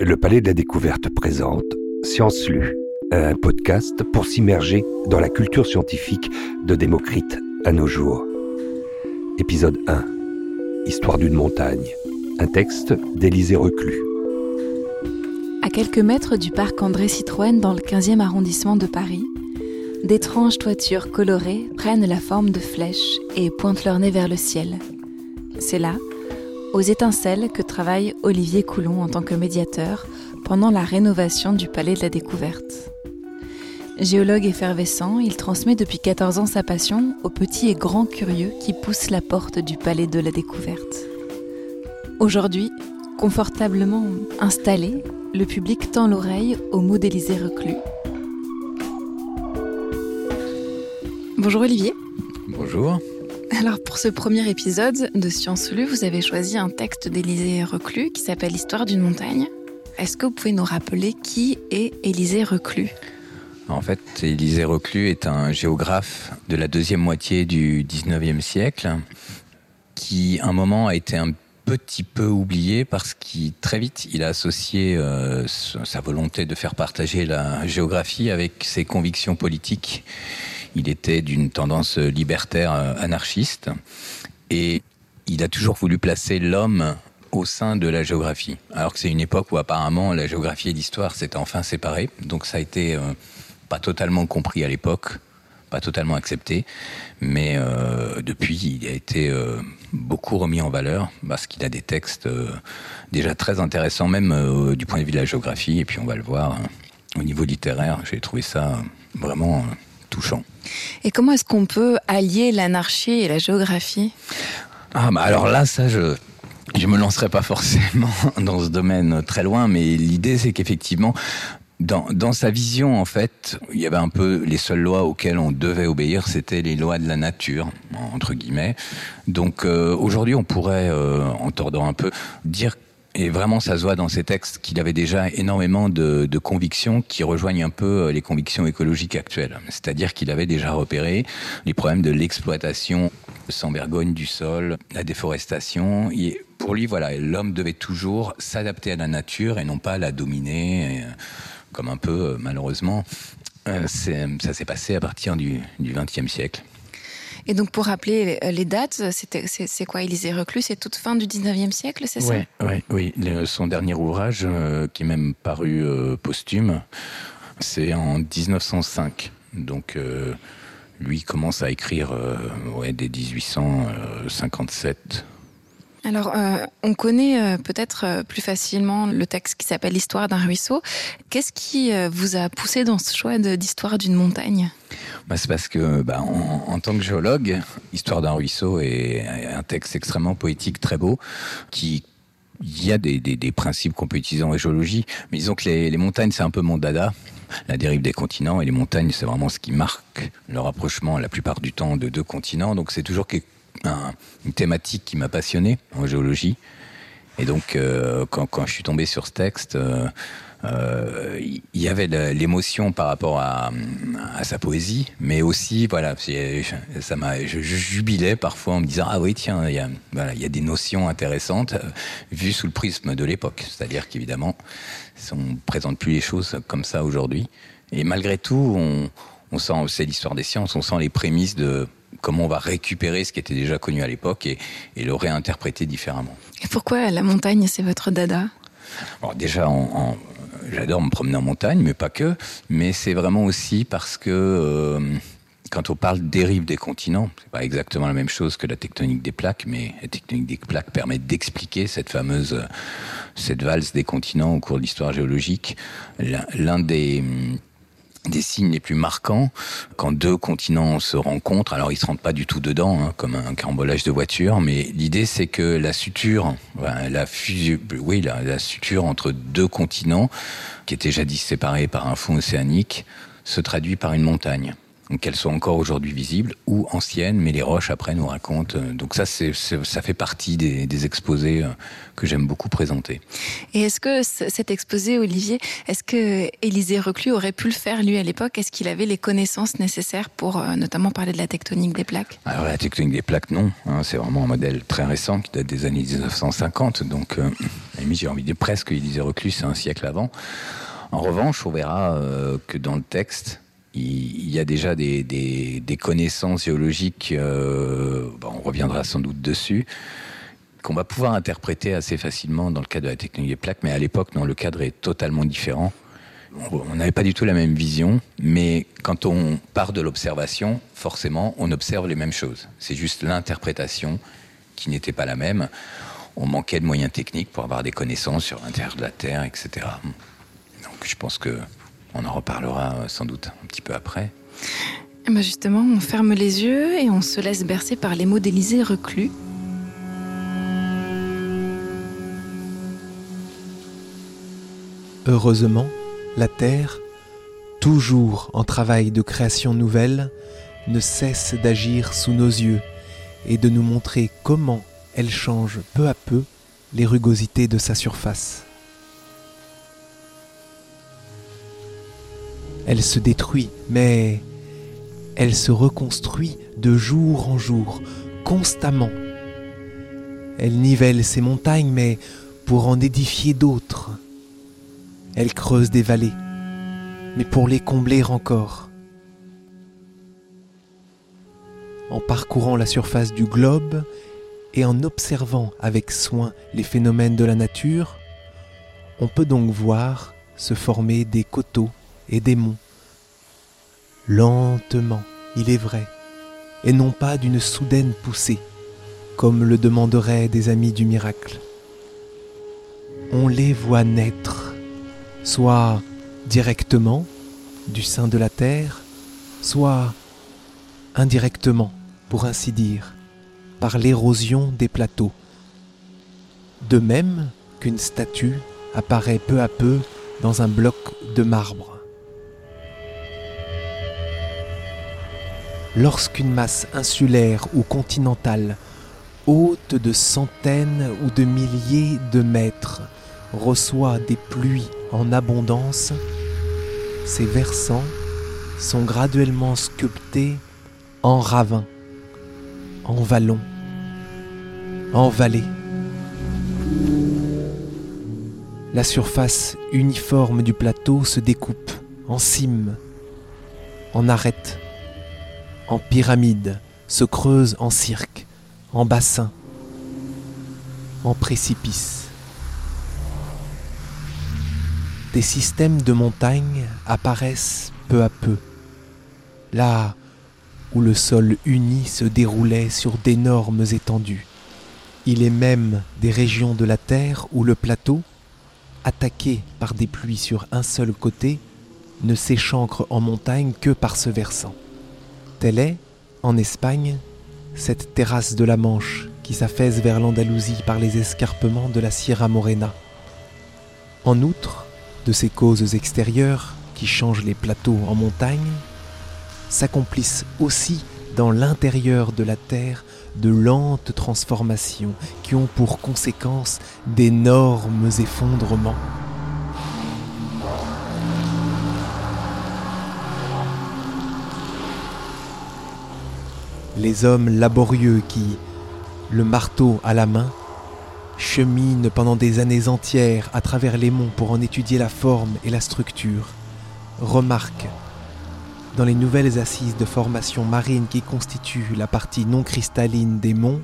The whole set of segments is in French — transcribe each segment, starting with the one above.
Le Palais de la Découverte présente Science Lue, un podcast pour s'immerger dans la culture scientifique de Démocrite à nos jours. Épisode 1 Histoire d'une montagne. Un texte d'Élisée Reclus. À quelques mètres du parc André Citroën dans le 15e arrondissement de Paris, d'étranges toitures colorées prennent la forme de flèches et pointent leur nez vers le ciel. C'est là, aux étincelles, que travaille Olivier Coulon en tant que médiateur pendant la rénovation du Palais de la Découverte. Géologue effervescent, il transmet depuis 14 ans sa passion aux petits et grands curieux qui poussent la porte du Palais de la Découverte. Aujourd'hui, confortablement installé, le public tend l'oreille aux mots d'Élysée Reclus. Bonjour Olivier. Bonjour. Alors pour ce premier épisode de Science Lue, vous avez choisi un texte d'Élisée Reclus qui s'appelle Histoire d'une montagne. Est-ce que vous pouvez nous rappeler qui est Élisée Reclus? En fait, Élisée Reclus est un géographe de la deuxième moitié du 19e siècle qui, un moment, a été un petit peu oublié parce qu'il très vite il a associé euh, sa volonté de faire partager la géographie avec ses convictions politiques il était d'une tendance libertaire euh, anarchiste et il a toujours voulu placer l'homme au sein de la géographie. Alors que c'est une époque où apparemment la géographie et l'histoire s'étaient enfin séparées. Donc ça a été euh, pas totalement compris à l'époque, pas totalement accepté. Mais euh, depuis, il a été beaucoup remis en valeur parce qu'il a des textes déjà très intéressants, même du point de vue de la géographie. Et puis on va le voir au niveau littéraire. J'ai trouvé ça vraiment touchant. Et comment est-ce qu'on peut allier l'anarchie et la géographie? Ah, bah alors là, ça, je. Je me lancerai pas forcément dans ce domaine très loin, mais l'idée c'est qu'effectivement, dans, dans, sa vision, en fait, il y avait un peu les seules lois auxquelles on devait obéir, c'était les lois de la nature, entre guillemets. Donc euh, aujourd'hui, on pourrait, euh, en tordant un peu, dire et vraiment, ça se voit dans ses textes qu'il avait déjà énormément de, de, convictions qui rejoignent un peu euh, les convictions écologiques actuelles. C'est-à-dire qu'il avait déjà repéré les problèmes de l'exploitation sans vergogne du sol, la déforestation. Et pour lui, voilà, l'homme devait toujours s'adapter à la nature et non pas la dominer, euh, comme un peu, euh, malheureusement, ça s'est passé à partir du XXe siècle. Et donc, pour rappeler les dates, c'est quoi? Élisée Reclus C'est toute fin du 19e siècle, c'est ça? Oui, oui. son dernier ouvrage, euh, qui est même paru euh, posthume, c'est en 1905. Donc, euh, lui commence à écrire ouais, dès 1857. Alors, euh, on connaît euh, peut-être euh, plus facilement le texte qui s'appelle L'histoire d'un ruisseau. Qu'est-ce qui vous a poussé dans ce choix d'histoire d'une montagne? Bah, C'est parce que, bah, en, tant que géologue, Histoire d'un ruisseau est un texte extrêmement poétique, très beau, qui il y a des, principes qu'on peut utiliser en géologie, mais disons que les, montagnes, c'est un peu mon dada la dérive des continents et les montagnes, c'est vraiment ce qui marque le rapprochement la plupart du temps de deux continents. Donc c'est toujours quelque une thématique qui m'a passionné en géologie. Et donc, euh, quand, quand, je suis tombé sur ce texte, euh, euh, il y avait l'émotion par rapport à, sa poésie, mais aussi, voilà, ça m'a, je, jubilais parfois en me disant ah oui tiens, il y a, y a des notions intéressantes vues sous le prisme de l'époque. C'est-à-dire qu'évidemment, on ne présente plus les choses comme ça aujourd'hui. Et malgré tout, on, on sent, c'est l'histoire des sciences, on sent les prémices de comment on va récupérer ce qui était déjà connu à l'époque et, le réinterpréter différemment. Et pourquoi la montagne, c'est votre dada? Déjà, j'adore me promener en montagne, mais pas que. Mais c'est vraiment aussi parce que euh, quand on parle dérive des continents, c'est pas exactement la même chose que la tectonique des plaques, mais la tectonique des plaques permet d'expliquer cette fameuse cette valse des continents au cours de l'histoire géologique. L'un des des signes les plus marquants quand deux continents se rencontrent. Alors ils se rentrent pas du tout dedans, hein, comme un carambolage de voiture, mais l'idée c'est que la suture, la fusion, oui, la, suture entre deux continents qui étaient jadis séparés par un fond océanique se traduit par une montagne. Qu'elles soient encore aujourd'hui visibles ou anciennes, mais les roches après nous racontent. Euh, donc ça, c'est, ça fait partie des, exposés euh, que j'aime beaucoup présenter. Et est-ce que cet exposé, Olivier, est-ce que Élisée Reclus aurait pu le faire lui à l'époque? Est-ce qu'il avait les connaissances nécessaires pour euh, notamment parler de la tectonique des plaques? Alors la tectonique des plaques, non. Hein, c'est vraiment un modèle très récent qui date des années 1950. Donc, euh, j'ai envie de dire presque Élisée Reclus, c'est un siècle avant. En revanche, on verra que dans le texte, il y a déjà des, connaissances géologiques, euh, on reviendra sans doute dessus, qu'on va pouvoir interpréter assez facilement dans le cadre de la technologie des plaques, mais à l'époque, non, le cadre est totalement différent. On n'avait pas du tout la même vision, mais quand on part de l'observation, forcément, on observe les mêmes choses. C'est juste l'interprétation qui n'était pas la même. On manquait de moyens techniques pour avoir des connaissances sur l'intérieur de la Terre, etc. Donc je pense que on en reparlera euh, sans doute un petit peu après. Eh ben, justement, on ferme les yeux et on se laisse bercer par les mots d'Élysée reclus. Heureusement, la Terre, toujours en travail de création nouvelle, ne cesse d'agir sous nos yeux et de nous montrer comment elle change peu à peu les rugosités de sa surface. Elle se détruit, mais elle se reconstruit de jour en jour, constamment. Elle nivelle ses montagnes, mais pour en édifier d'autres. Elle creuse des vallées, mais pour les combler encore. En parcourant la surface du globe et en observant avec soin les phénomènes de la nature, on peut donc voir se former des coteaux et des monts. Lentement, il est vrai, et non pas d'une soudaine poussée, comme le demanderaient des amis du miracle. On les voit naître, soit directement du sein de la terre, soit indirectement, pour ainsi dire, par l'érosion des plateaux. De même qu'une statue apparaît peu à peu dans un bloc de marbre. Lorsqu'une masse insulaire ou continentale, haute de centaines ou de milliers de mètres, reçoit des pluies en abondance, ses versants sont graduellement sculptés en ravins, en vallons, en vallées. La surface uniforme du plateau se découpe en cimes, en arêtes, en pyramide, se creuse en cirque, en bassin, en précipice. Des systèmes de montagnes apparaissent peu à peu, là où le sol uni se déroulait sur d'énormes étendues. Il est même des régions de la Terre où le plateau, attaqué par des pluies sur un seul côté, ne s'échancre en montagne que par ce versant. Telle est, en Espagne, cette terrasse de la Manche qui s'affaisse vers l'Andalousie par les escarpements de la Sierra Morena. En outre, de ces causes extérieures qui changent les plateaux en montagnes, s'accomplissent aussi dans l'intérieur de la Terre de lentes transformations qui ont pour conséquence d'énormes effondrements. Les hommes laborieux qui, le marteau à la main, cheminent pendant des années entières à travers les monts pour en étudier la forme et la structure, remarquent, dans les nouvelles assises de formation marine qui constituent la partie non cristalline des monts,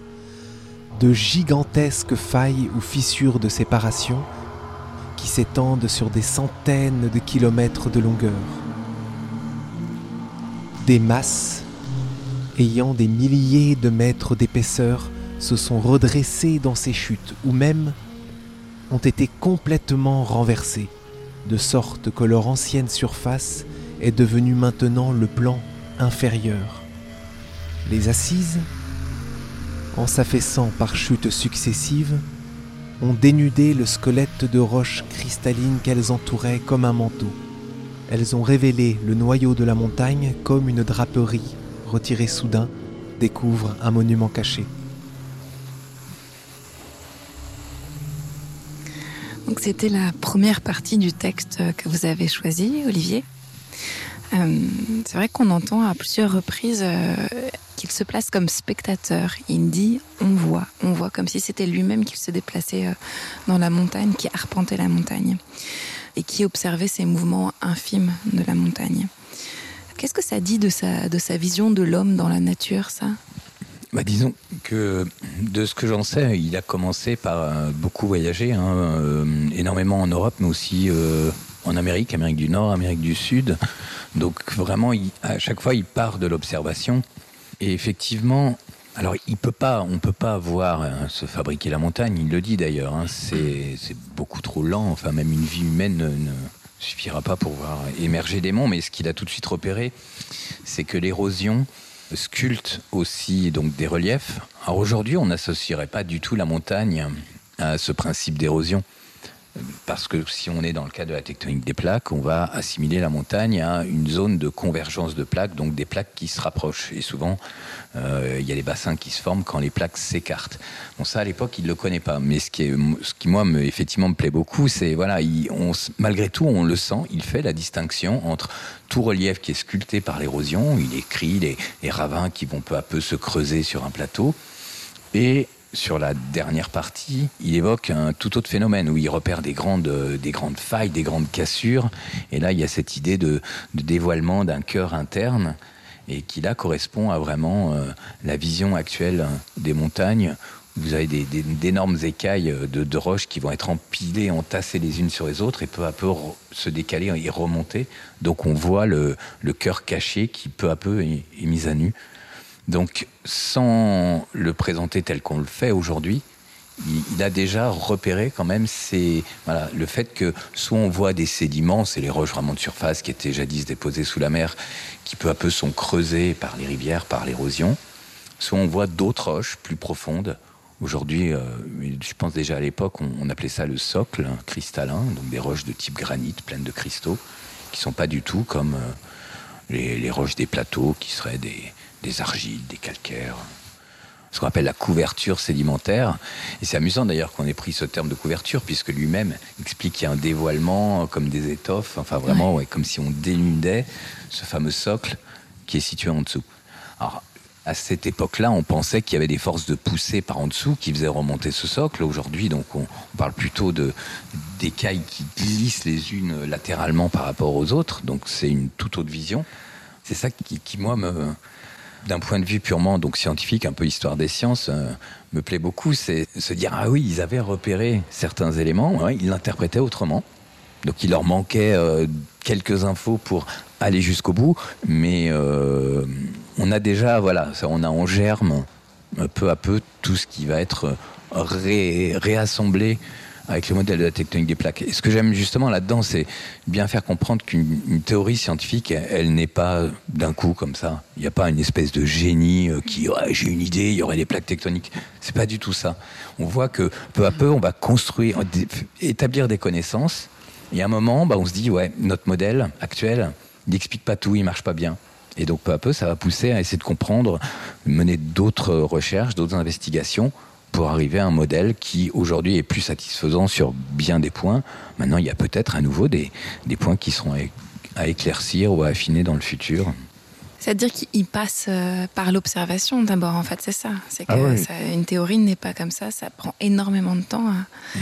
de gigantesques failles ou fissures de séparation qui s'étendent sur des centaines de kilomètres de longueur. Des masses ayant des milliers de mètres d'épaisseur, se sont redressés dans ces chutes, ou même ont été complètement renversés, de sorte que leur ancienne surface est devenue maintenant le plan inférieur. Les assises, en s'affaissant par chutes successives, ont dénudé le squelette de roches cristallines qu'elles entouraient comme un manteau. elles ont révélé le noyau de la montagne comme une draperie retirée soudain découvre un monument caché. Donc c'était la première partie du texte que vous avez choisi, Olivier. Euh, c'est vrai qu'on entend à plusieurs reprises euh, qu'il se place comme spectateur. Il dit on voit, on voit comme si c'était lui-même qui se déplaçait euh, dans la montagne, qui arpentait la montagne et qui observait ces mouvements infimes de la montagne. Qu'est-ce que ça dit de sa, de sa vision de l'homme dans la nature, ça? Bah, disons que de ce que j'en sais, il a commencé par beaucoup voyager, hein, énormément en Europe, mais aussi en Amérique, Amérique du Nord, Amérique du Sud. Donc vraiment, à chaque fois, il part de l'observation. Et effectivement, alors il peut pas, on peut pas voir se fabriquer la montagne. Il le dit d'ailleurs. Hein, c'est beaucoup trop lent. Enfin, même une vie humaine ne, suffira pas pour voir émerger des monts. Mais ce qu'il a tout de suite repéré, c'est que l'érosion sculpte aussi donc des reliefs. Alors aujourd'hui, on n'associerait pas du tout la montagne à ce principe d'érosion parce que si on est dans le cas de la tectonique des plaques, on va assimiler la montagne à une zone de convergence de plaques, donc des plaques qui se rapprochent. Et souvent, euh, il y a des bassins qui se forment quand les plaques s'écartent. Bon, ça, à l'époque, il ne le connaît pas. Mais ce qui, est, ce qui moi, me, effectivement, me plaît beaucoup, c'est, voilà, malgré tout, on le sent, il fait la distinction entre tout relief qui est sculpté par l'érosion, il écrit les, les ravins qui vont peu à peu se creuser sur un plateau, et sur la dernière partie, il évoque un tout autre phénomène où il repère des grandes, des grandes failles, des grandes cassures. Et là, il y a cette idée de, dévoilement d'un cœur interne et qui là correspond à vraiment euh, la vision actuelle des montagnes. Vous avez d'énormes écailles de, de, roches qui vont être empilées, entassées les unes sur les autres et peu à peu se décaler et remonter. Donc on voit le, cœur caché qui peu à peu est mis à nu. Donc, sans le présenter tel qu'on le fait aujourd'hui, il, a déjà repéré quand même le fait que soit on voit des sédiments, c'est les roches vraiment de surface qui étaient jadis déposées sous la mer, qui peu à peu sont creusées par les rivières, par l'érosion, soit on voit d'autres roches plus profondes. Aujourd'hui, euh, je pense déjà à l'époque, on, appelait ça le socle cristallin, donc des roches de type granit pleines de cristaux, qui sont pas du tout comme euh, les roches des plateaux, qui seraient des, des argiles, des calcaires, ce qu'on appelle la couverture sédimentaire. Et c'est amusant d'ailleurs qu'on ait pris ce terme de couverture, puisque lui-même explique qu'il y a un dévoilement comme des étoffes, enfin vraiment comme si on dénudait ce fameux socle qui est situé en dessous. Alors, à cette époque-là, on pensait qu'il y avait des forces de poussée par en dessous qui faisaient remonter ce socle. Aujourd'hui, donc, on, parle plutôt de d'écailles qui glissent les unes latéralement par rapport aux autres. Donc, c'est une toute autre vision. C'est ça qui, qui, moi, me, d'un point de vue purement donc scientifique, un peu histoire des sciences, euh, me plaît beaucoup, c'est se dire ah oui, ils avaient repéré certains éléments, ils l'interprétaient autrement. Donc il leur manquait euh, quelques infos pour aller jusqu'au bout, mais euh, on a déjà voilà, on a en germe peu à peu tout ce qui va être réassemblé avec le modèle de la tectonique des plaques. Et ce que j'aime justement là-dedans, c'est bien faire comprendre qu'une théorie scientifique, elle, n'est pas d'un coup comme ça. Il n'y a pas une espèce de génie euh, qui, j'ai une idée, il y aurait des plaques tectoniques. C'est pas du tout ça. On voit que peu à peu, on va construire, établir des connaissances. Et à un moment, bah, on se dit, ouais, notre modèle actuel, n'explique pas tout, il marche pas bien. Et donc peu à peu, ça va pousser à essayer de comprendre, mener d'autres recherches, d'autres investigations pour arriver à un modèle qui aujourd'hui est plus satisfaisant sur bien des points. Maintenant, il y a peut-être à nouveau des, des points qui seront à éclaircir ou à affiner dans le futur. C'est-à-dire qu'il passe euh, par l'observation d'abord, en fait, c'est ça. C'est ah que une théorie n'est pas comme ça, ça prend énormément de temps.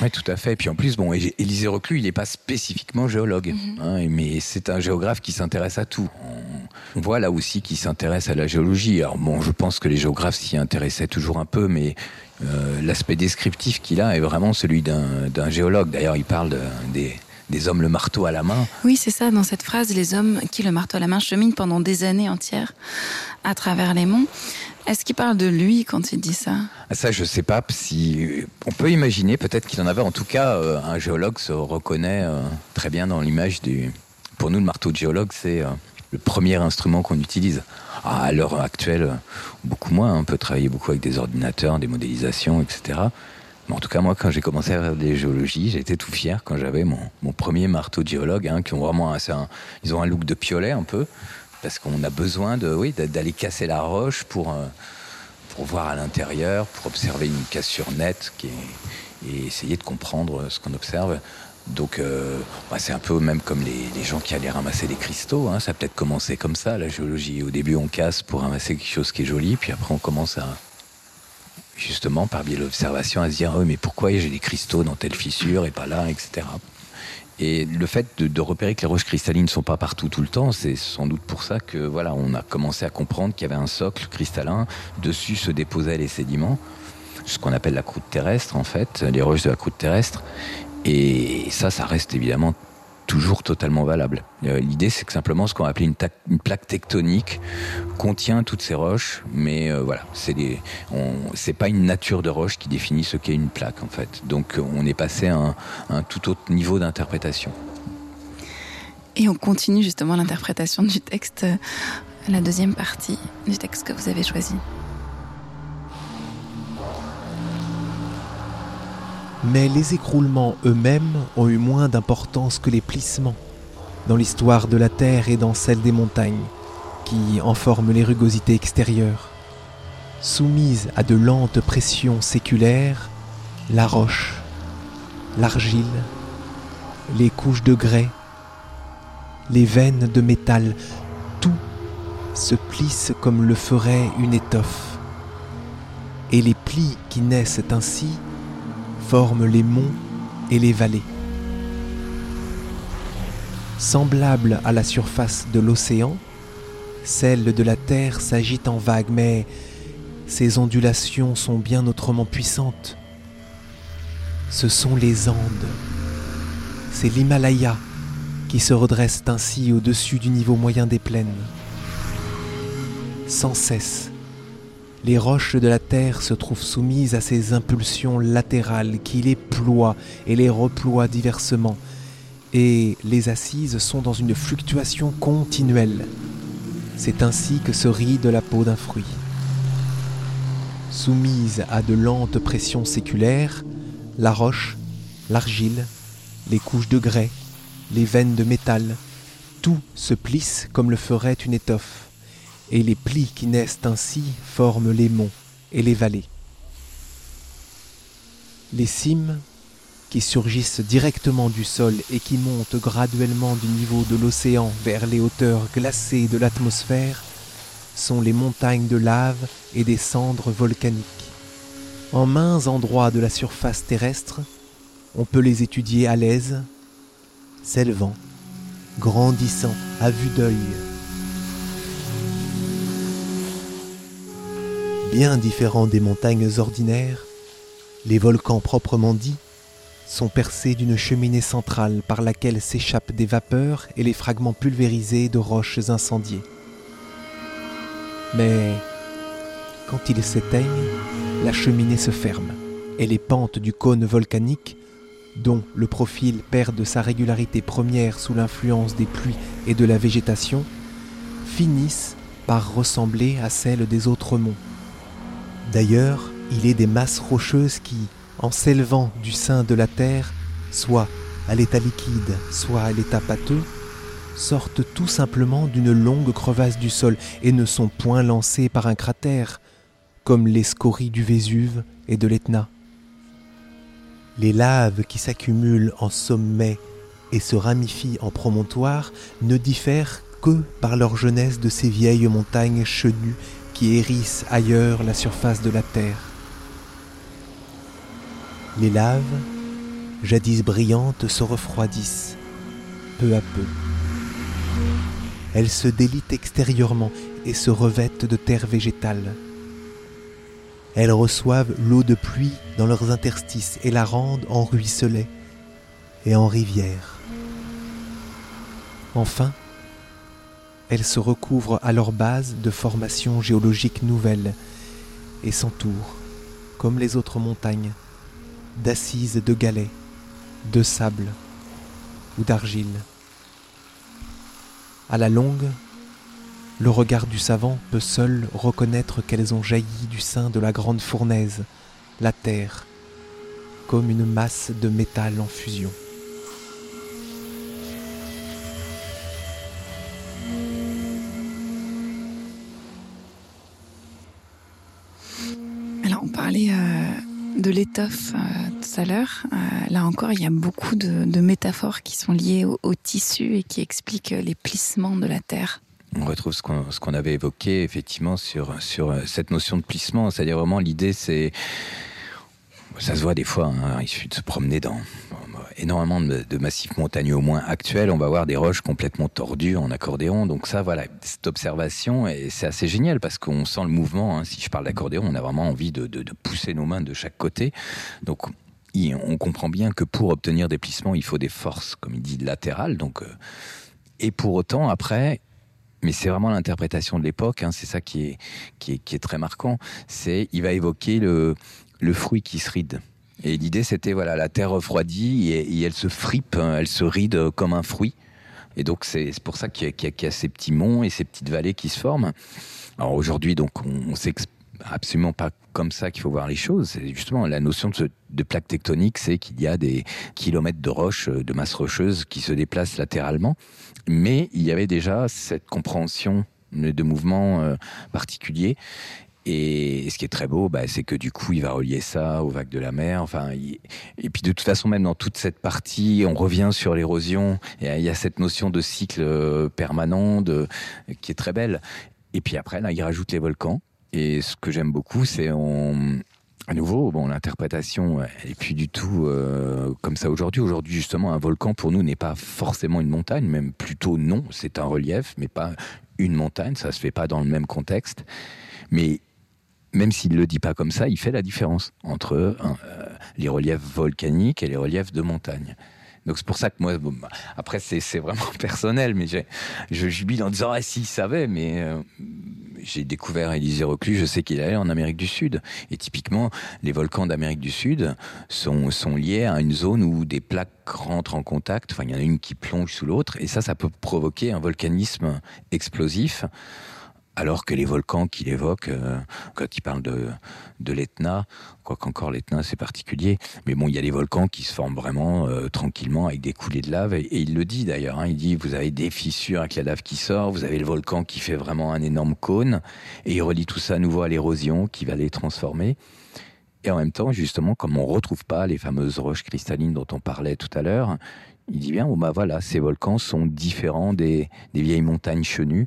Oui, tout à fait. Et puis en plus, bon, Élisée Reclus, il n'est pas spécifiquement géologue, mhm. hein, mais c'est un géographe qui s'intéresse à tout. On, voit là aussi qu'il s'intéresse à la géologie. Alors bon, je pense que les géographes s'y intéressaient toujours un peu, mais euh, l'aspect descriptif qu'il a est vraiment celui d'un géologue. D'ailleurs, il parle des des hommes le marteau à la main. Oui, c'est ça, dans cette phrase, les hommes qui le marteau à la main cheminent pendant des années entières à travers les monts. Est-ce qu'il parle de lui quand il dit ça? Ah, Ça, je ne sais pas. Si on peut imaginer, peut-être qu'il en avait. En tout cas, euh, un géologue se reconnaît euh, très bien dans l'image du. Pour nous, le marteau de géologue, c'est euh, le premier instrument qu'on utilise. À l'heure actuelle, beaucoup moins. On peut travailler beaucoup avec des ordinateurs, des modélisations, etc. en tout cas, moi, quand j'ai commencé à faire des géologies, j'étais tout fier quand j'avais mon, premier marteau de géologue, hein, qui ont vraiment un, ils ont un look de piolet un peu, parce qu'on a besoin de, oui, d'aller casser la roche pour, euh, pour voir à l'intérieur, pour observer une cassure nette qui et essayer de comprendre ce qu'on observe. Donc, euh, bah, c'est un peu même comme les, gens qui allaient ramasser des cristaux. Hein. Ça a peut-être commencé comme ça, la géologie. Au début, on casse pour ramasser quelque chose qui est joli, puis après, on commence à, justement, par biais de l'observation, à se dire, oh, mais pourquoi j'ai des cristaux dans telle fissure et pas là, etc. Et le fait de, repérer que les roches cristallines ne sont pas partout tout le temps, c'est sans doute pour ça que voilà, on a commencé à comprendre qu'il y avait un socle cristallin, dessus se déposaient les sédiments, ce qu'on appelle la croûte terrestre en fait, les roches de la croûte terrestre. Et ça, ça reste évidemment toujours totalement valable. Euh, l'idée, c'est que simplement ce qu'on appelle une, une, plaque tectonique contient toutes ces roches, mais euh, voilà, c'est c'est pas une nature de roche qui définit ce qu'est une plaque en fait. Donc on est passé à un, un tout autre niveau d'interprétation. Et on continue justement l'interprétation du texte, la deuxième partie du texte que vous avez choisi. Mais les écroulements eux-mêmes ont eu moins d'importance que les plissements dans l'histoire de la Terre et dans celle des montagnes, qui en forment les rugosités extérieures. Soumises à de lentes pressions séculaires, la roche, l'argile, les couches de grès, les veines de métal, tout se plisse comme le ferait une étoffe. Et les plis qui naissent ainsi forment les monts et les vallées. Semblable à la surface de l'océan, celle de la Terre s'agite en vagues, mais ces ondulations sont bien autrement puissantes. Ce sont les Andes, c'est l'Himalaya qui se redresse ainsi au-dessus du niveau moyen des plaines. Sans cesse, les roches de la Terre se trouvent soumises à ces impulsions latérales qui les ploient et les reploient diversement, et les assises sont dans une fluctuation continuelle. C'est ainsi que se de la peau d'un fruit. Soumise à de lentes pressions séculaires, la roche, l'argile, les couches de grès, les veines de métal, tout se plisse comme le ferait une étoffe et les plis qui naissent ainsi forment les monts et les vallées. Les cimes, qui surgissent directement du sol et qui montent graduellement du niveau de l'océan vers les hauteurs glacées de l'atmosphère, sont les montagnes de lave et des cendres volcaniques. En mains endroits de la surface terrestre, on peut les étudier à l'aise, s'élevant, grandissant à vue d'œil bien différents des montagnes ordinaires, les volcans proprement dits sont percés d'une cheminée centrale par laquelle s'échappent des vapeurs et les fragments pulvérisés de roches incendiées. Mais quand ils s'éteignent, la cheminée se ferme et les pentes du cône volcanique, dont le profil perd de sa régularité première sous l'influence des pluies et de la végétation, finissent par ressembler à celles des autres monts. D'ailleurs, il est des masses rocheuses qui, en s'élevant du sein de la terre, soit à l'état liquide, soit à l'état pâteux, sortent tout simplement d'une longue crevasse du sol et ne sont point lancées par un cratère, comme les scories du Vésuve et de l'Etna. Les laves qui s'accumulent en sommet et se ramifient en promontoires ne diffèrent que par leur jeunesse de ces vieilles montagnes chenues qui hérissent ailleurs la surface de la terre. Les laves, jadis brillantes, se refroidissent peu à peu. Elles se délitent extérieurement et se revêtent de terre végétale. Elles reçoivent l'eau de pluie dans leurs interstices et la rendent en ruisselets et en rivières. Enfin, elles se recouvrent à leur base de formations géologiques nouvelles et s'entourent, comme les autres montagnes, d'assises de galets, de sable ou d'argile. À la longue, le regard du savant peut seul reconnaître qu'elles ont jailli du sein de la grande fournaise, la terre, comme une masse de métal en fusion. L'étoffe euh, tout à l'heure. Euh, là encore, il y a beaucoup de, métaphores qui sont liées au, tissu et qui expliquent les plissements de la Terre. On retrouve ce qu'on avait évoqué effectivement sur, sur cette notion de plissement. C'est-à-dire vraiment l'idée, c'est ça se voit des fois, hein, il suffit de se promener dans énormément de, massifs montagneux, au moins actuels. On va voir des roches complètement tordues en accordéon. Donc ça, voilà, cette observation, et c'est assez génial parce qu'on sent le mouvement. Hein. Si je parle d'accordéon, on a vraiment envie de, pousser nos mains de chaque côté. Donc on comprend bien que pour obtenir des plissements, il faut des forces, comme il dit, latérales. Donc, euh, et pour autant, après, mais c'est vraiment l'interprétation de l'époque, hein, c'est ça qui est, qui est, qui est très marquant, c'est il va évoquer le, le fruit qui se ride. Et l'idée, c'était voilà, la terre refroidit et, elle se fripe, hein, elle se ride comme un fruit. Et donc c'est pour ça qu'il y, a ces petits monts et ces petites vallées qui se forment. Alors aujourd'hui, donc on, on sait absolument pas comme ça qu'il faut voir les choses. C'est justement la notion de, de plaque tectonique, c'est qu'il y a des kilomètres de roches, de masse rocheuse qui se déplacent latéralement. Mais il y avait déjà cette compréhension de mouvements euh, particuliers. Et ce qui est très beau, bah, c'est que du coup, il va relier ça aux vagues de la mer. Enfin, il... et puis de toute façon, même dans toute cette partie, on revient sur l'érosion. Et il y a cette notion de cycle euh, permanent, de... qui est très belle. Et puis après, là, il rajoute les volcans. Et ce que j'aime beaucoup, c'est on, à nouveau, bon, l'interprétation, elle est plus du tout euh, comme ça aujourd'hui. Aujourd'hui, justement, un volcan pour nous n'est pas forcément une montagne, même plutôt non. C'est un relief, mais pas une montagne. Ça se fait pas dans le même contexte. Mais même s'il le dit pas comme ça, il fait la différence entre euh, les reliefs volcaniques et les reliefs de montagne. Donc c'est pour ça que moi, bon, après c'est vraiment personnel, mais je jubile en disant ah si savait, mais euh, j'ai découvert Élisée Reclus, je sais qu'il allé en Amérique du Sud. Et typiquement, les volcans d'Amérique du Sud sont, sont liés à une zone où des plaques rentrent en contact. Enfin, il y en a une qui plonge sous l'autre, et ça, ça peut provoquer un volcanisme explosif alors que les volcans qu'il évoque, euh, quand il parle de, de l'Etna, quoi qu'encore l'Etna c'est particulier, mais bon, il y a des volcans qui se forment vraiment euh, tranquillement avec des coulées de lave, et, il le dit d'ailleurs, hein, il dit vous avez des fissures avec la lave qui sort, vous avez le volcan qui fait vraiment un énorme cône, et il relie tout ça à nouveau à l'érosion qui va les transformer. Et en même temps, justement, comme on retrouve pas les fameuses roches cristallines dont on parlait tout à l'heure, il dit bien, oh bah voilà, ces volcans sont différents des, des vieilles montagnes chenues,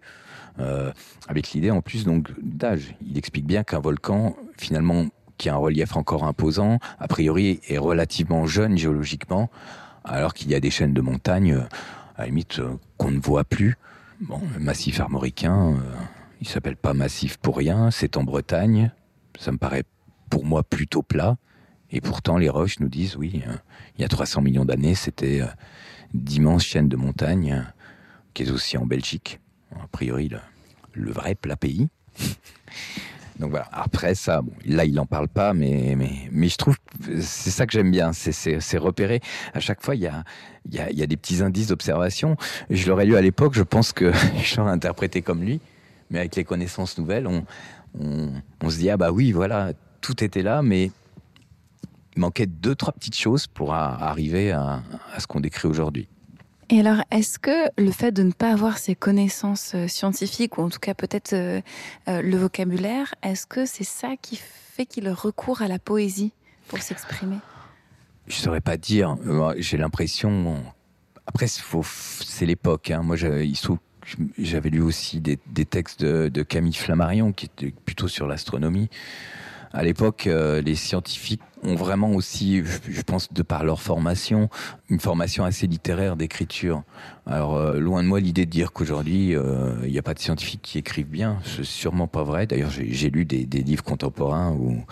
euh, avec l'idée en plus donc d'âge. Il explique bien qu'un volcan, finalement, qui a un relief encore imposant, a priori est relativement jeune géologiquement, alors qu'il y a des chaînes de montagnes, à la limite, euh, qu'on ne voit plus. Bon, le massif armoricain, euh, il s'appelle pas massif pour rien, c'est en Bretagne, ça me paraît pour moi plutôt plat, et pourtant les roches nous disent, oui, euh, il y a 300 millions d'années, c'était euh, d'immenses chaînes de montagnes, euh, qui est aussi en Belgique, a priori le, vrai plat pays. Donc voilà. Après ça, bon, là il en parle pas, mais mais je trouve c'est ça que j'aime bien, c'est repérer. À chaque fois, il y a y a des petits indices d'observation. Je l'aurais lu à l'époque, je pense que je l'aurais interprété comme lui, mais avec les connaissances nouvelles, on on, se dit ah bah oui voilà tout était là, mais il manquait deux trois petites choses pour arriver à ce qu'on décrit aujourd'hui. Et alors, est-ce que le fait de ne pas avoir ces connaissances euh, scientifiques, ou en tout cas peut-être euh, euh, le vocabulaire, est-ce que c'est ça qui fait qu'il recourt à la poésie pour s'exprimer? Je ne saurais pas dire. J'ai l'impression. Après, c'est l'époque. Hein. Moi, il se j'avais lu aussi des, textes de, Camille Flammarion, qui était plutôt sur l'astronomie. À l'époque, les scientifiques ont vraiment aussi, je pense, de par leur formation, une formation assez littéraire d'écriture. Alors, euh, loin de moi l'idée de dire qu'aujourd'hui, il euh, n'y a pas de scientifiques qui écrivent bien. C'est sûrement pas vrai. D'ailleurs, j'ai lu des, des, livres contemporains où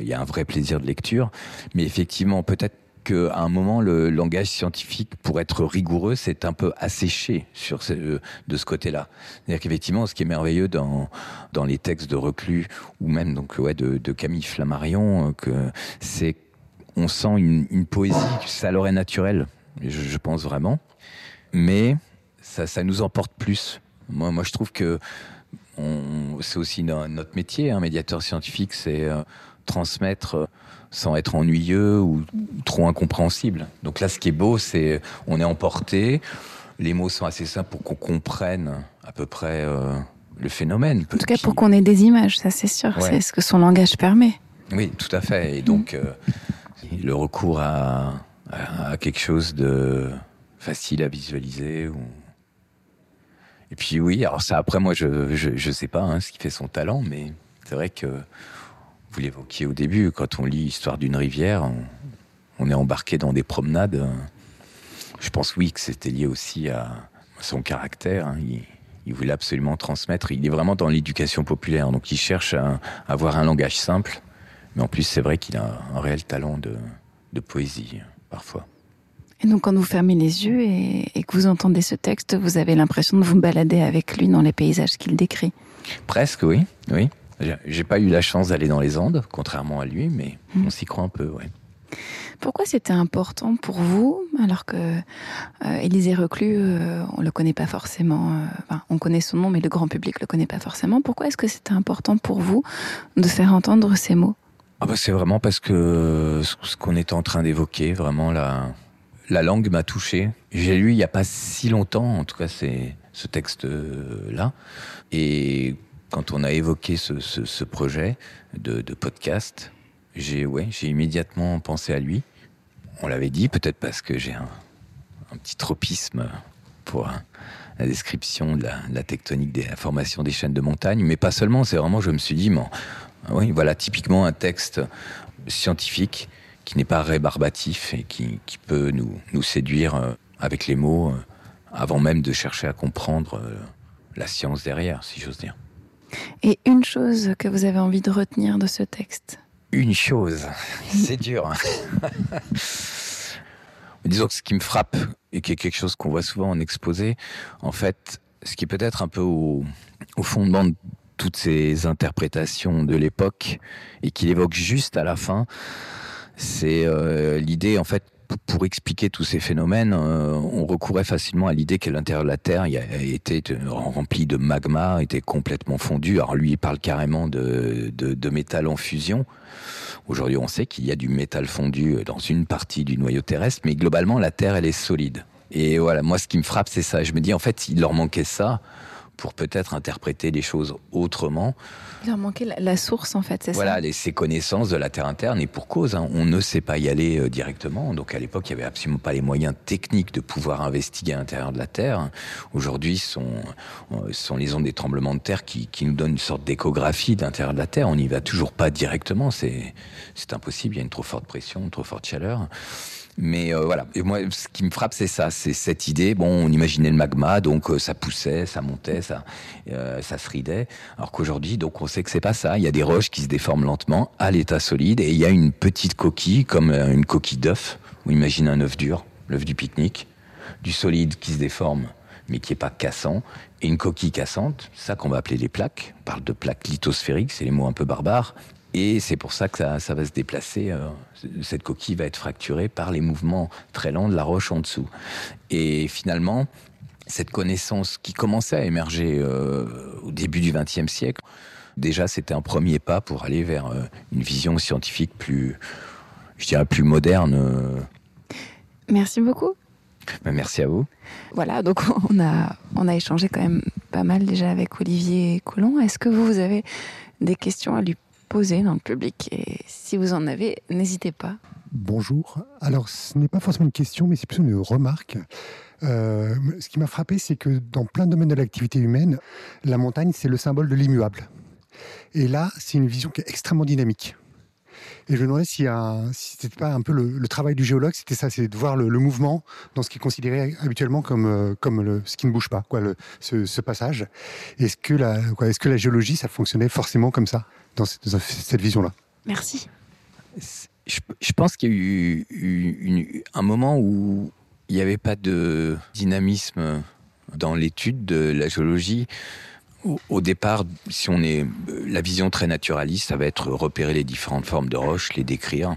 il y a un vrai plaisir de lecture. Mais effectivement, peut-être qu'à un moment, le langage scientifique, pour être rigoureux, c'est un peu asséché sur de ce côté-là. C'est-à-dire qu'effectivement, ce qui est merveilleux dans, dans les textes de Reclus, ou même donc ouais, de, de Camille Flammarion, que c'est on sent une, poésie, ça leur est naturel, je, pense vraiment. Mais ça, nous emporte plus. Moi, moi je trouve que c'est aussi notre métier, un hein, médiateur scientifique, c'est euh, transmettre sans être ennuyeux ou trop incompréhensible. Donc là, ce qui est beau, c'est on est emporté, les mots sont assez simples pour qu'on comprenne à peu près euh, le phénomène. En tout cas, pour qu'on ait des images, ça c'est sûr. C'est ce que son langage permet. Oui, tout à fait. Et donc, euh, le recours à, à, quelque chose de facile à visualiser. Ou... Et puis oui, alors ça après moi je je, sais pas hein, ce qui fait son talent, mais c'est vrai que vous l'évoquiez au début, quand on lit Histoire d'une rivière, on, est embarqué dans des promenades. Je pense oui que c'était lié aussi à son caractère. Hein. Il, voulait absolument transmettre. Il est vraiment dans l'éducation populaire, donc il cherche à, avoir un langage simple. Mais en plus, c'est vrai qu'il a un réel talent de, poésie, parfois. Et donc, quand vous fermez les yeux et, et, que vous entendez ce texte, vous avez l'impression de vous balader avec lui dans les paysages qu'il décrit Presque, oui. oui. J'ai pas eu la chance d'aller dans les Andes, contrairement à lui, mais hmm. on s'y croit un peu, ouais. Pourquoi c'était important pour vous, alors que euh, Élisée Reclus, euh, on le connaît pas forcément, euh, on connaît son nom, mais le grand public le connaît pas forcément. Pourquoi est-ce que c'était important pour vous de faire entendre ces mots? Ah bah C'est vraiment parce que ce qu'on était en train d'évoquer, vraiment la, la langue m'a touché. J'ai lu il n'y a pas si longtemps, en tout cas c'est ce texte-là, et quand on a évoqué ce, projet de, podcast, j'ai ouais, immédiatement pensé à lui. On l'avait dit, peut-être parce que j'ai un, petit tropisme pour la description de la, tectonique des formations des chaînes de montagne, mais pas seulement. C'est vraiment, je me suis dit, oui, voilà, typiquement un texte scientifique qui n'est pas rébarbatif et qui, peut nous, nous séduire euh, avec les mots euh, avant même de chercher à comprendre euh, la science derrière, si j'ose dire. Et une chose que vous avez envie de retenir de ce texte? Une chose, c'est dur. Disons que ce qui me frappe, et qui est quelque chose qu'on voit souvent en exposé, en fait, ce qui peut être un peu au, fondement de toutes ces interprétations de l'époque, et qu'il évoque juste à la fin, c'est euh, l'idée, en fait, pour expliquer tous ces phénomènes, euh, on recourait facilement à l'idée que l'intérieur de la Terre était rempli de magma, était complètement fondu. Alors lui, il parle carrément de, de, métal en fusion. Aujourd'hui, on sait qu'il y a du métal fondu dans une partie du noyau terrestre, mais globalement, la Terre, elle est solide. Et voilà, moi, ce qui me frappe, c'est ça. Je me dis, en fait, il leur manquait ça pour peut-être interpréter les choses autrement. Il leur manquait la, source, en fait, c'est ça Voilà, ces connaissances de la Terre interne, et pour cause, hein, on ne sait pas y aller euh, directement. Donc à l'époque, il n'y avait absolument pas les moyens techniques de pouvoir investiguer à l'intérieur de la Terre. Aujourd'hui, ce sont, euh, sont les ondes des tremblements de terre qui, qui nous donnent une sorte d'échographie de l'intérieur de la Terre. On n'y va toujours pas directement, c'est impossible, il y a une trop forte pression, une trop forte chaleur. Mais euh, voilà, et moi, ce qui me frappe, c'est ça, c'est cette idée. Bon, on imaginait le magma, donc euh, ça poussait, ça montait, ça, euh, ça se ridait. Alors qu'aujourd'hui, donc on sait que c'est pas ça. Il y a des roches qui se déforment lentement à l'état solide, et il y a une petite coquille, comme une coquille d'œuf. Ou imagine un œuf dur, l'œuf du pique-nique, du solide qui se déforme, mais qui est pas cassant, et une coquille cassante, ça qu'on va appeler les plaques. On parle de plaques lithosphériques, c'est les mots un peu barbares. Et c'est pour ça que ça, va se déplacer. Euh, cette coquille va être fracturée par les mouvements très lents de la roche en dessous. Et finalement, cette connaissance qui commençait à émerger euh, au début du XXe siècle, déjà c'était un premier pas pour aller vers euh, une vision scientifique plus, je dirais, plus moderne. Merci beaucoup. Ben, merci à vous. Voilà, donc on a, on a échangé quand même pas mal déjà avec Olivier Coulon. Est-ce que vous avez des questions à lui poser dans le public. Et si vous en avez, n'hésitez pas. Bonjour. Alors, ce n'est pas forcément une question, mais c'est plutôt une remarque. Euh, ce qui m'a frappé, c'est que dans plein de domaines de l'activité humaine, la montagne, c'est le symbole de l'immuable. Et là, c'est une vision qui est extrêmement dynamique. Et je me demandais si, si c'était pas un peu le, travail du géologue, c'était ça, c'est de voir le, mouvement dans ce qui est considéré habituellement comme, euh, comme le, ce qui ne bouge pas, quoi, le, ce, passage. Est-ce que, la, est-ce que la géologie, ça fonctionnait forcément comme ça dans cette, vision-là? Merci. Je, pense qu'il y a eu un moment où il n'y avait pas de dynamisme dans l'étude de la géologie. Au, départ, si on est la vision très naturaliste, ça va être repérer les différentes formes de roches, les décrire.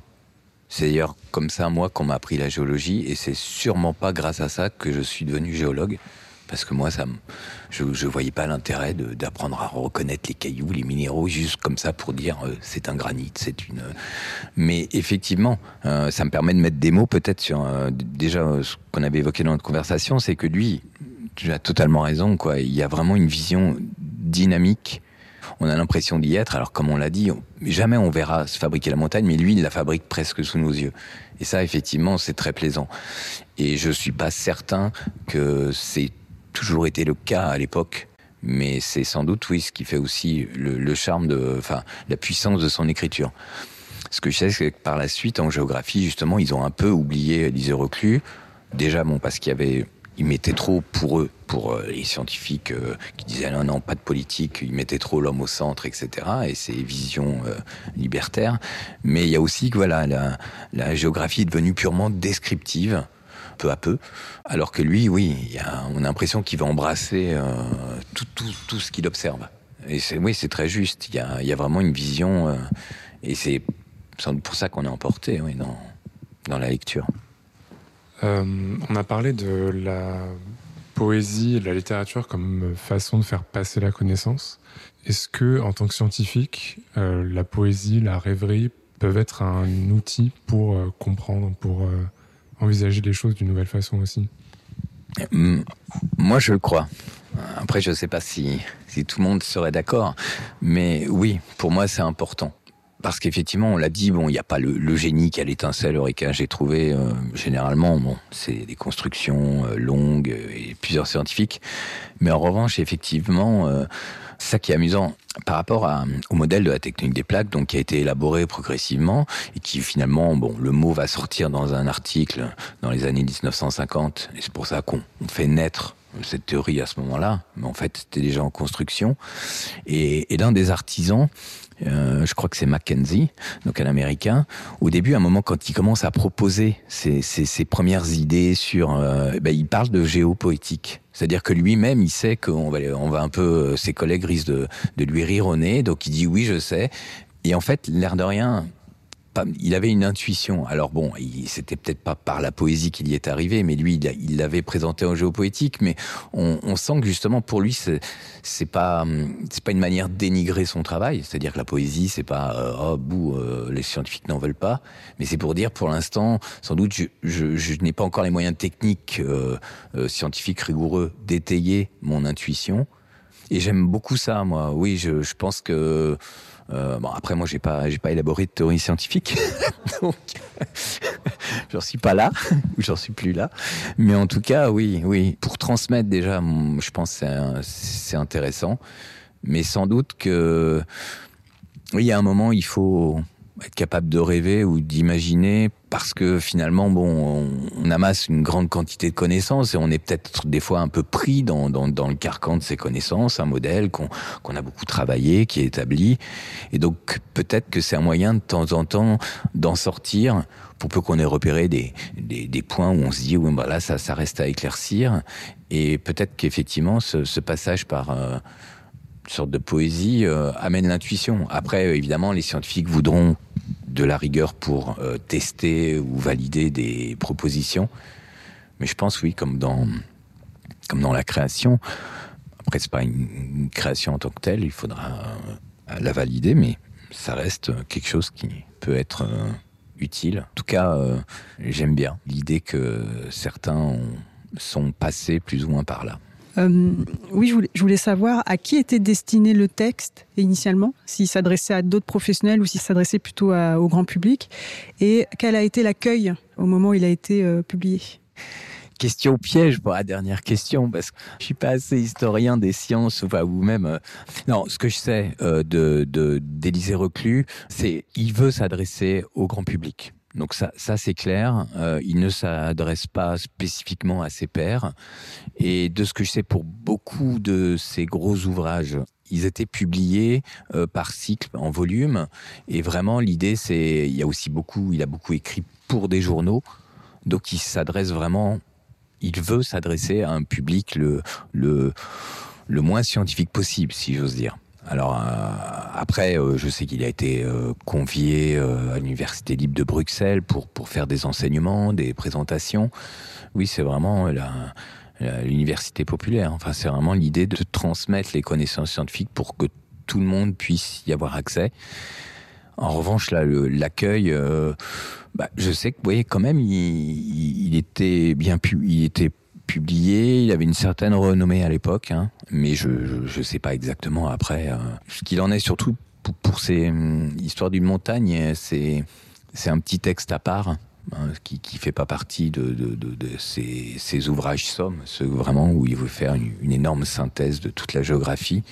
C'est d'ailleurs comme ça moi qu'on m'a appris la géologie, et c'est sûrement pas grâce à ça que je suis devenu géologue parce que moi, ça, je ne voyais pas l'intérêt d'apprendre à reconnaître les cailloux, les minéraux, juste comme ça pour dire euh, c'est un granit, c'est une. Mais effectivement, euh, ça me permet de mettre des mots peut-être sur déjà ce qu'on avait évoqué dans notre conversation, c'est que lui, tu as totalement raison, quoi. Il y a vraiment une vision dynamique on a l'impression d'y être. Alors comme on l'a dit, jamais on verra se fabriquer la montagne, mais lui, il la fabrique presque sous nos yeux. Et ça, effectivement, c'est très plaisant. Et je suis pas certain que c'est toujours été le cas à l'époque. Mais c'est sans doute, oui, ce qui fait aussi le, charme de, enfin, la puissance de son écriture. Ce que je sais, c'est que par la suite, en géographie, justement, ils ont un peu oublié les Reclus. Déjà, bon, parce qu'il y avait ils mettaient trop pour eux, pour euh, les scientifiques euh, qui disaient non, non, pas de politique, ils mettaient trop l'homme au centre, etc. Et ces visions euh, libertaires. Mais il y a aussi que voilà, la, géographie est devenue purement descriptive peu à peu, alors que lui, oui, on a l'impression qu'il va embrasser tout, tout, tout, ce qu'il observe. Et oui, c'est très juste. Il y a, y a, vraiment une vision, et c'est sans doute pour ça qu'on est emporté dans, dans la lecture. Euh, on a parlé de la poésie et de la littérature comme façon de faire passer la connaissance. Est-ce que, en tant que scientifique, euh, la poésie, la rêverie peuvent être un outil pour euh, comprendre, pour envisager les choses d'une nouvelle façon aussi? Moi, je le crois. Après, je ne sais pas si, si tout le monde serait d'accord, mais oui, pour moi, c'est important parce qu'effectivement, on l'a dit, bon, il n'y a pas le, génie qui a l'étincelle Eureka. J'ai trouvé euh, généralement, bon, c'est des constructions euh, longues et plusieurs scientifiques, mais en revanche, effectivement, euh, ça qui est amusant par rapport au modèle de la technique des plaques, donc qui a été élaboré progressivement et qui finalement, bon, le mot va sortir dans un article dans les années 1950, et c'est pour ça qu'on fait naître cette théorie à ce moment-là, mais en fait c'était déjà en construction. Et, et l'un des artisans euh, je crois que c'est Mackenzie, donc un Américain. Au début, à un moment, quand il commence à proposer ses, ses, premières idées sur, euh, ben, il parle de géopoétique. C'est-à-dire que lui-même, il sait qu'on va, on va un peu, euh, ses collègues risquent de, de lui rire au nez, donc il dit oui, je sais. Et en fait, l'air de rien, il avait une intuition. Alors bon, c'était peut-être pas par la poésie qu'il y est arrivé, mais lui, il l'avait présenté en géopoétique. Mais on, sent que justement pour lui, c'est pas c'est pas une manière de dénigrer son travail. C'est-à-dire que la poésie, c'est pas euh, oh bouh, euh, les scientifiques n'en veulent pas, mais c'est pour dire pour l'instant, sans doute, je, n'ai pas encore les moyens techniques euh, scientifiques rigoureux d'étayer mon intuition. Et j'aime beaucoup ça, moi. Oui, je, pense que euh, bon, après, moi, j'ai pas, j'ai pas élaboré de théorie scientifique, donc j'en suis pas là, ou j'en suis plus là. Mais en tout cas, oui, oui, pour transmettre déjà, je pense que c'est intéressant. Mais sans doute que, oui, il y a un moment, il faut être capable de rêver ou d'imaginer parce que finalement bon on, amasse une grande quantité de connaissances et on est peut-être des fois un peu pris dans, dans, dans le carcan de ces connaissances un modèle qu'on qu'on a beaucoup travaillé qui est établi. Et donc peut-être que c'est un moyen de temps en temps d'en sortir pour peu qu'on ait repéré des, des, des, points où on se dit oui bah là ça, ça reste à éclaircir. Et peut-être qu'effectivement ce, ce passage par euh, sorte de poésie euh, amène l'intuition. Après, euh, évidemment, les scientifiques voudront de la rigueur pour euh, tester ou valider des propositions. Mais je pense, oui, comme dans, comme dans la création, après, c'est pas une, création en tant que telle, il faudra la valider, mais ça reste quelque chose qui peut être utile. En tout cas, j'aime bien l'idée que certains sont passés plus ou moins par là. Euh, oui, je voulais, savoir à qui était destiné le texte initialement, s'il s'adressait à d'autres professionnels ou s'il s'adressait plutôt au grand public, et quel a été l'accueil au moment où il a été euh, publié? Question piège pour la dernière question, parce que je suis pas assez historien des sciences, ou même... Euh, non, ce que je sais de d'Élisée Reclus, c'est il veut s'adresser au grand public. Donc ça, ça c'est clair. Euh, il ne s'adresse pas spécifiquement à ses pairs. Et de ce que je sais pour beaucoup de ces gros ouvrages, ils étaient publiés euh, par cycle, en volume. Et vraiment, l'idée, c'est, il y a aussi beaucoup, il a beaucoup écrit pour des journaux. Donc il s'adresse vraiment, il veut s'adresser à un public le, le, le moins scientifique possible, si j'ose dire. Alors euh, après, euh, je sais qu'il a été euh, convié à l'université libre de Bruxelles pour pour faire des enseignements, des présentations. Oui, c'est vraiment l'université populaire. Enfin, c'est vraiment l'idée de transmettre les connaissances scientifiques pour que tout le monde puisse y avoir accès. En revanche, là, l'accueil, bah, je sais que, vous voyez, quand même, il, il était bien pu, il était publié, il avait une certaine renommée à l'époque, hein, mais je ne sais pas exactement après. Euh, ce qu'il en est surtout pour, pour ces hum, histoires d'une montagne, c'est un petit texte à part. Hein, qui qui fait pas partie de, de, de, de ces, ouvrages sommes, ceux vraiment où il veut faire une, une, énorme synthèse de toute la géographie.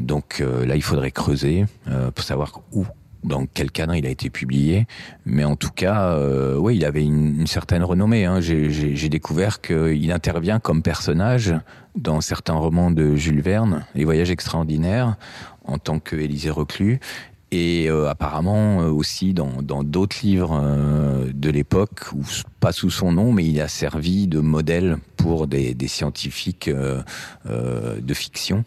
Donc euh, là, il faudrait creuser euh, pour savoir où dans quel cadre il a été publié. Mais en tout cas, euh, oui, il avait une, une certaine renommée. Hein. J'ai découvert qu'il intervient comme personnage dans certains romans de Jules Verne, Les Voyages extraordinaires, en tant que Élisée Reclus. Et euh, apparemment euh, aussi dans d'autres livres euh, de l'époque, pas sous son nom, mais il a servi de modèle pour des, des scientifiques euh, euh, de fiction.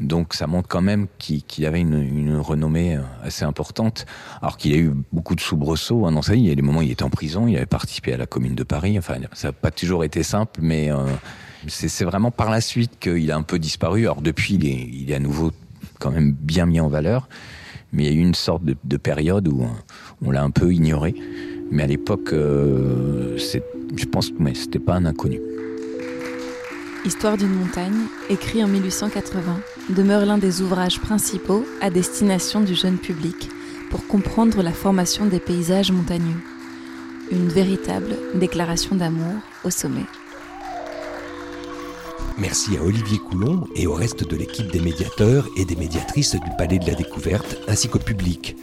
Donc ça montre quand même qu'il qu avait une, renommée assez importante, alors qu'il a eu beaucoup de soubresauts hein, dans sa vie. Il y a des moments où il était en prison, il avait participé à la Commune de Paris. Enfin, ça n'a pas toujours été simple, mais euh, c'est vraiment par la suite qu'il a un peu disparu. Alors depuis, il est, à nouveau quand même bien mis en valeur, mais il y a eu une sorte de, de période où on l'a un peu ignoré. Mais à l'époque, euh, je pense que c'était pas un inconnu. Histoire d'une montagne, écrit en 1880, demeure l'un des ouvrages principaux à destination du jeune public pour comprendre la formation des paysages montagneux. Une véritable déclaration d'amour au sommet. Merci à Olivier Coulomb et au reste de l'équipe des médiateurs et des médiatrices du Palais de la Découverte, ainsi qu'au public.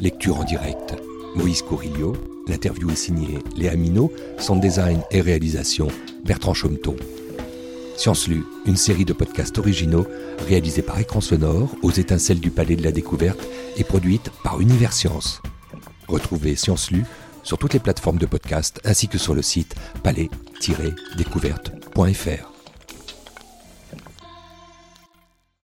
Lecture en direct. Moïse Corillo. L'interview est signée Léa Minot. Son design et réalisation Bertrand Chaumeton. Science Lue, une série de podcasts originaux réalisés par écran sonore aux étincelles du Palais de la Découverte et produite par Univers Science. Retrouvez Science Lue sur toutes les plateformes de podcast ainsi que sur le site palais-découverte.fr.